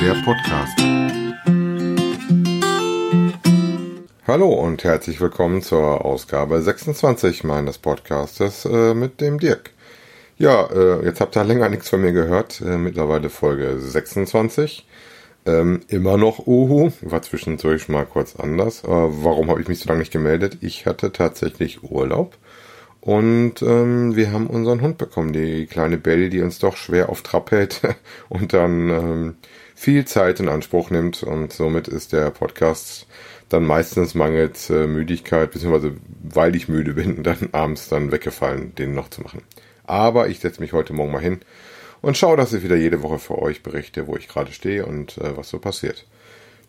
der Podcast. Hallo und herzlich willkommen zur Ausgabe 26 meines Podcastes äh, mit dem Dirk. Ja, äh, jetzt habt ihr länger nichts von mir gehört. Äh, mittlerweile Folge 26. Ähm, immer noch Uhu. War zwischendurch mal kurz anders. Warum habe ich mich so lange nicht gemeldet? Ich hatte tatsächlich Urlaub. Und ähm, wir haben unseren Hund bekommen, die kleine Belly, die uns doch schwer auf Trab hält und dann ähm, viel Zeit in Anspruch nimmt. Und somit ist der Podcast dann meistens mangels äh, Müdigkeit, beziehungsweise weil ich müde bin, dann abends dann weggefallen, den noch zu machen. Aber ich setze mich heute Morgen mal hin und schaue, dass ich wieder jede Woche für euch berichte, wo ich gerade stehe und äh, was so passiert.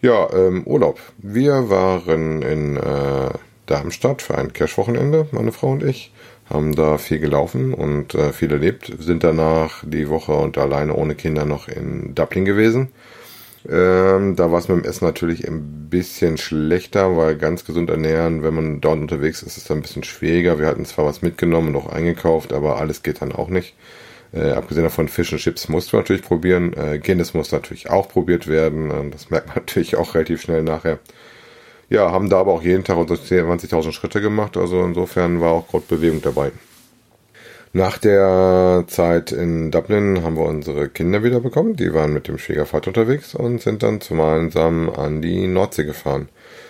Ja, ähm, Urlaub. Wir waren in äh, Darmstadt für ein Cash-Wochenende, meine Frau und ich. Haben da viel gelaufen und äh, viel erlebt. Sind danach die Woche und alleine ohne Kinder noch in Dublin gewesen. Ähm, da war es mit dem Essen natürlich ein bisschen schlechter, weil ganz gesund ernähren, wenn man dort unterwegs ist, ist es ein bisschen schwieriger. Wir hatten zwar was mitgenommen und auch eingekauft, aber alles geht dann auch nicht. Äh, abgesehen davon, Fish und Chips mussten wir natürlich probieren. Äh, Guinness muss natürlich auch probiert werden. Äh, das merkt man natürlich auch relativ schnell nachher. Ja, haben da aber auch jeden Tag unsere 20.000 Schritte gemacht, also insofern war auch Bewegung dabei. Nach der Zeit in Dublin haben wir unsere Kinder wieder bekommen. Die waren mit dem Schwiegervater unterwegs und sind dann gemeinsam an die Nordsee gefahren.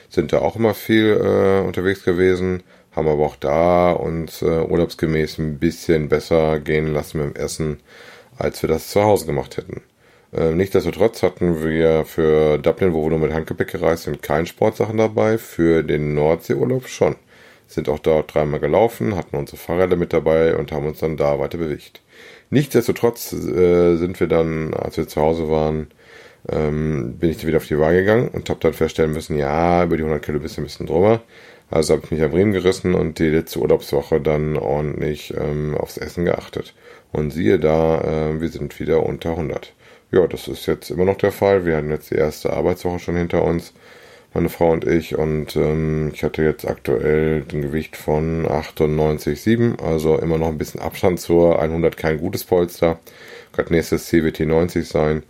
Sind da auch immer viel äh, unterwegs gewesen, haben aber auch da uns äh, urlaubsgemäß ein bisschen besser gehen lassen mit dem Essen, als wir das zu Hause gemacht hätten. Äh, nichtsdestotrotz hatten wir für Dublin, wo wir nur mit Handgepäck gereist sind, keine Sportsachen dabei. Für den Nordseeurlaub schon. Sind auch dort dreimal gelaufen, hatten unsere Fahrräder mit dabei und haben uns dann da weiter bewegt. Nichtsdestotrotz äh, sind wir dann, als wir zu Hause waren, ähm, bin ich wieder auf die Waage gegangen und habe dann feststellen müssen, ja, über die 100 Kilo bist du ein bisschen drüber. Also habe ich mich am Riemen gerissen und die letzte Urlaubswoche dann ordentlich ähm, aufs Essen geachtet. Und siehe da, äh, wir sind wieder unter 100. Ja, das ist jetzt immer noch der Fall. Wir hatten jetzt die erste Arbeitswoche schon hinter uns, meine Frau und ich. Und ähm, ich hatte jetzt aktuell ein Gewicht von 98,7, also immer noch ein bisschen Abstand zur 100, kein gutes Polster. Gerade nächstes die 90 sein.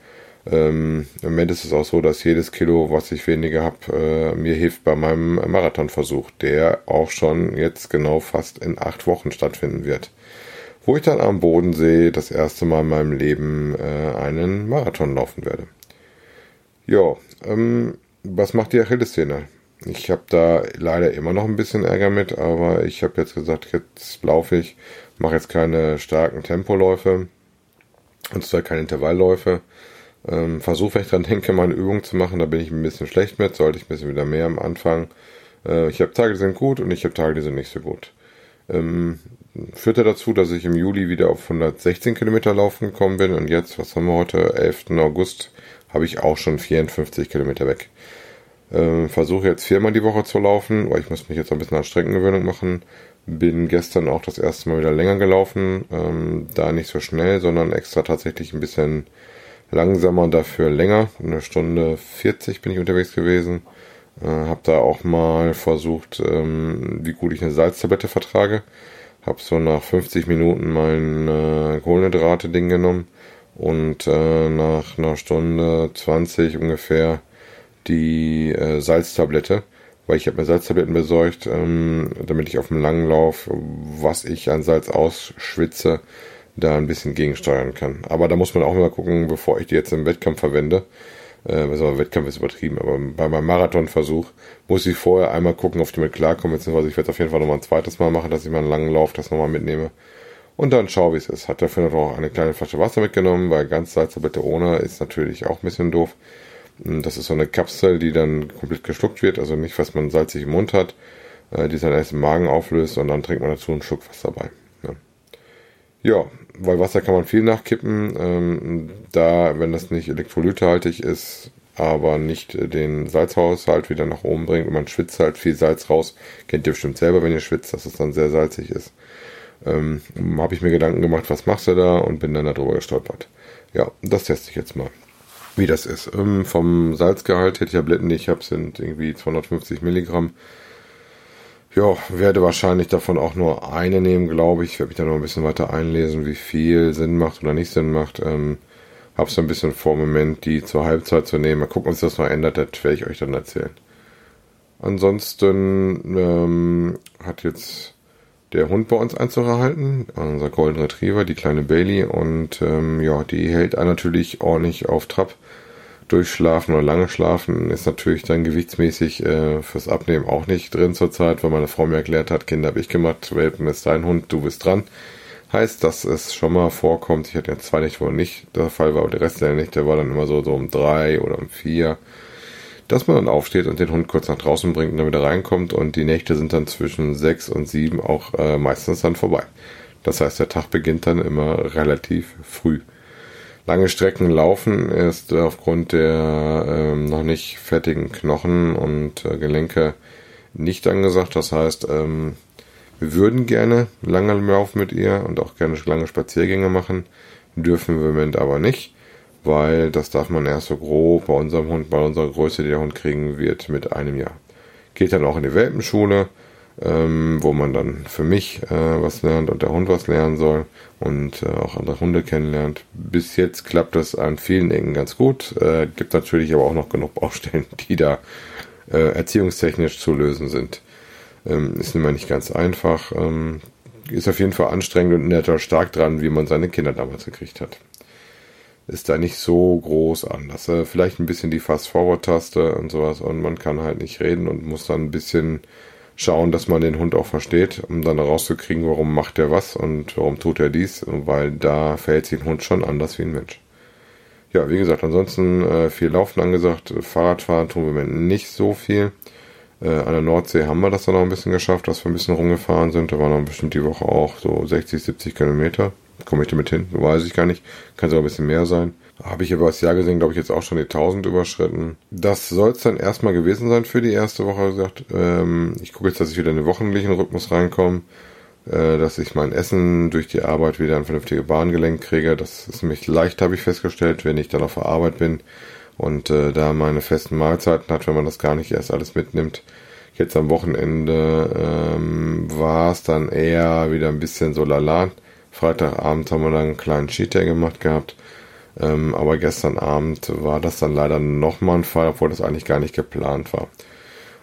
Ähm, Im Moment ist es auch so, dass jedes Kilo, was ich weniger habe, äh, mir hilft bei meinem Marathonversuch, der auch schon jetzt genau fast in acht Wochen stattfinden wird wo ich dann am Bodensee das erste Mal in meinem Leben äh, einen Marathon laufen werde. Ja, ähm, was macht die Achillessehne? Ich habe da leider immer noch ein bisschen Ärger mit, aber ich habe jetzt gesagt, jetzt laufe ich, mache jetzt keine starken Tempoläufe und zwar keine Intervallläufe. Ähm, Versuche, wenn ich dran denke, meine Übung zu machen, da bin ich ein bisschen schlecht mit, sollte ich ein bisschen wieder mehr am Anfang. Äh, ich habe Tage, die sind gut und ich habe Tage, die sind nicht so gut. Ähm, führte dazu, dass ich im Juli wieder auf 116 Kilometer laufen gekommen bin und jetzt, was haben wir heute, 11. August, habe ich auch schon 54 Kilometer weg. Ähm, Versuche jetzt viermal die Woche zu laufen, weil ich muss mich jetzt ein bisschen an Streckengewöhnung machen. Bin gestern auch das erste Mal wieder länger gelaufen, ähm, da nicht so schnell, sondern extra tatsächlich ein bisschen langsamer, dafür länger. Eine Stunde 40 bin ich unterwegs gewesen. Äh, habe da auch mal versucht, ähm, wie gut ich eine Salztablette vertrage. Habe so nach 50 Minuten mein äh, Kohlenhydrate-Ding genommen und äh, nach einer Stunde 20 ungefähr die äh, Salztablette, weil ich habe mir Salztabletten besorgt, ähm, damit ich auf dem langen Lauf, was ich an Salz ausschwitze, da ein bisschen gegensteuern kann. Aber da muss man auch mal gucken, bevor ich die jetzt im Wettkampf verwende, äh, also Wettkampf ist übertrieben, aber bei meinem Marathonversuch muss ich vorher einmal gucken, ob ich damit klarkomme, beziehungsweise ich werde es auf jeden Fall nochmal ein zweites Mal machen, dass ich mal einen langen Lauf das nochmal mitnehme. Und dann schau, wie es ist. Hat dafür noch eine kleine Flasche Wasser mitgenommen, weil ganz Salztablette ohne ist natürlich auch ein bisschen doof. Das ist so eine Kapsel, die dann komplett geschluckt wird, also nicht, was man salzig im Mund hat, äh, die dann erst im Magen auflöst und dann trinkt man dazu einen Schluck Wasser dabei. Ja. weil Wasser kann man viel nachkippen. Ähm, da, wenn das nicht elektrolythaltig ist, aber nicht den Salzhaushalt wieder nach oben bringt und man schwitzt halt viel Salz raus. Kennt ihr bestimmt selber, wenn ihr schwitzt, dass es dann sehr salzig ist. Ähm, Habe ich mir Gedanken gemacht, was machst du da und bin dann darüber gestolpert. Ja, das teste ich jetzt mal. Wie das ist. Ähm, vom Salzgehalt, die Tabletten, die ich habe, sind irgendwie 250 Milligramm. Ja, werde wahrscheinlich davon auch nur eine nehmen, glaube ich. Ich werde mich da noch ein bisschen weiter einlesen, wie viel Sinn macht oder nicht Sinn macht. Ähm, habe so ein bisschen vor, Moment die zur Halbzeit zu nehmen. Mal gucken, ob sich das noch ändert, das werde ich euch dann erzählen. Ansonsten ähm, hat jetzt der Hund bei uns Einzug erhalten, unser Golden Retriever, die kleine Bailey. Und ähm, ja, die hält natürlich ordentlich auf Trab. Durchschlafen oder lange schlafen ist natürlich dann gewichtsmäßig äh, fürs Abnehmen auch nicht drin zurzeit, weil meine Frau mir erklärt hat, Kinder habe ich gemacht, Welpen ist dein Hund, du bist dran. Heißt, dass es schon mal vorkommt, ich hatte ja zwei nicht, wo nicht der Fall war, aber der Rest der Nächte war dann immer so, so um drei oder um vier, dass man dann aufsteht und den Hund kurz nach draußen bringt und dann wieder reinkommt und die Nächte sind dann zwischen sechs und sieben auch äh, meistens dann vorbei. Das heißt, der Tag beginnt dann immer relativ früh. Lange Strecken laufen ist aufgrund der äh, noch nicht fertigen Knochen und äh, Gelenke nicht angesagt. Das heißt, ähm, wir würden gerne lange laufen mit ihr und auch gerne lange Spaziergänge machen, dürfen wir im Moment aber nicht, weil das darf man erst so grob bei unserem Hund, bei unserer Größe, die der Hund kriegen wird, mit einem Jahr. Geht dann auch in die Welpenschule, ähm, wo man dann für mich äh, was lernt und der Hund was lernen soll und äh, auch andere Hunde kennenlernt. Bis jetzt klappt das an vielen Ecken ganz gut. Äh, gibt natürlich aber auch noch genug Baustellen, die da äh, erziehungstechnisch zu lösen sind. Ähm, ist immer nicht ganz einfach. Ähm, ist auf jeden Fall anstrengend und netter stark dran, wie man seine Kinder damals gekriegt hat. Ist da nicht so groß anders. Äh, vielleicht ein bisschen die Fast-Forward-Taste und sowas und man kann halt nicht reden und muss dann ein bisschen schauen, dass man den Hund auch versteht, um dann rauszukriegen, warum macht er was und warum tut er dies, weil da verhält sich ein Hund schon anders wie ein Mensch. Ja, wie gesagt, ansonsten äh, viel Laufen angesagt, Fahrradfahren tun wir nicht so viel. Äh, an der Nordsee haben wir das dann noch ein bisschen geschafft, dass wir ein bisschen rumgefahren sind. Da waren dann bestimmt die Woche auch so 60, 70 Kilometer. Komme ich damit hin? Weiß ich gar nicht. Kann sogar ein bisschen mehr sein. Habe ich aber das Jahr gesehen, glaube ich, jetzt auch schon die 1000 überschritten. Das soll es dann erstmal gewesen sein für die erste Woche. Gesagt, ähm, ich gucke jetzt, dass ich wieder in den wochenlichen Rhythmus reinkomme. Äh, dass ich mein Essen durch die Arbeit wieder ein vernünftiges Bahngelenk kriege. Das ist nämlich leicht, habe ich festgestellt, wenn ich dann auf der Arbeit bin und äh, da meine festen Mahlzeiten hat, wenn man das gar nicht erst alles mitnimmt. Jetzt am Wochenende ähm, war es dann eher wieder ein bisschen so lala. Freitagabend haben wir dann einen kleinen Cheat Day gemacht gehabt. Ähm, aber gestern Abend war das dann leider nochmal ein Fall, obwohl das eigentlich gar nicht geplant war.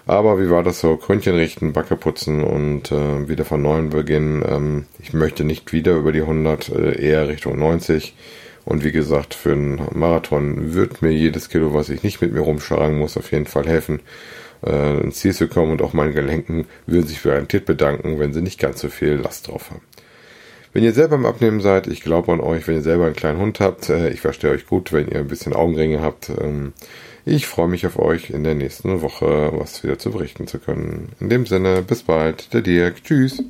Aber wie war das so? Krönchen richten, Backe putzen und äh, wieder von neuem beginnen. Ähm, ich möchte nicht wieder über die 100, äh, eher Richtung 90. Und wie gesagt, für einen Marathon wird mir jedes Kilo, was ich nicht mit mir rumschlagen muss, auf jeden Fall helfen, äh, ins Ziel zu kommen. Und auch meine Gelenken würden sich garantiert bedanken, wenn sie nicht ganz so viel Last drauf haben. Wenn ihr selber im Abnehmen seid, ich glaube an euch, wenn ihr selber einen kleinen Hund habt, äh, ich verstehe euch gut, wenn ihr ein bisschen Augenringe habt. Ähm, ich freue mich auf euch in der nächsten Woche, was wieder zu berichten zu können. In dem Sinne, bis bald, der Dirk. Tschüss.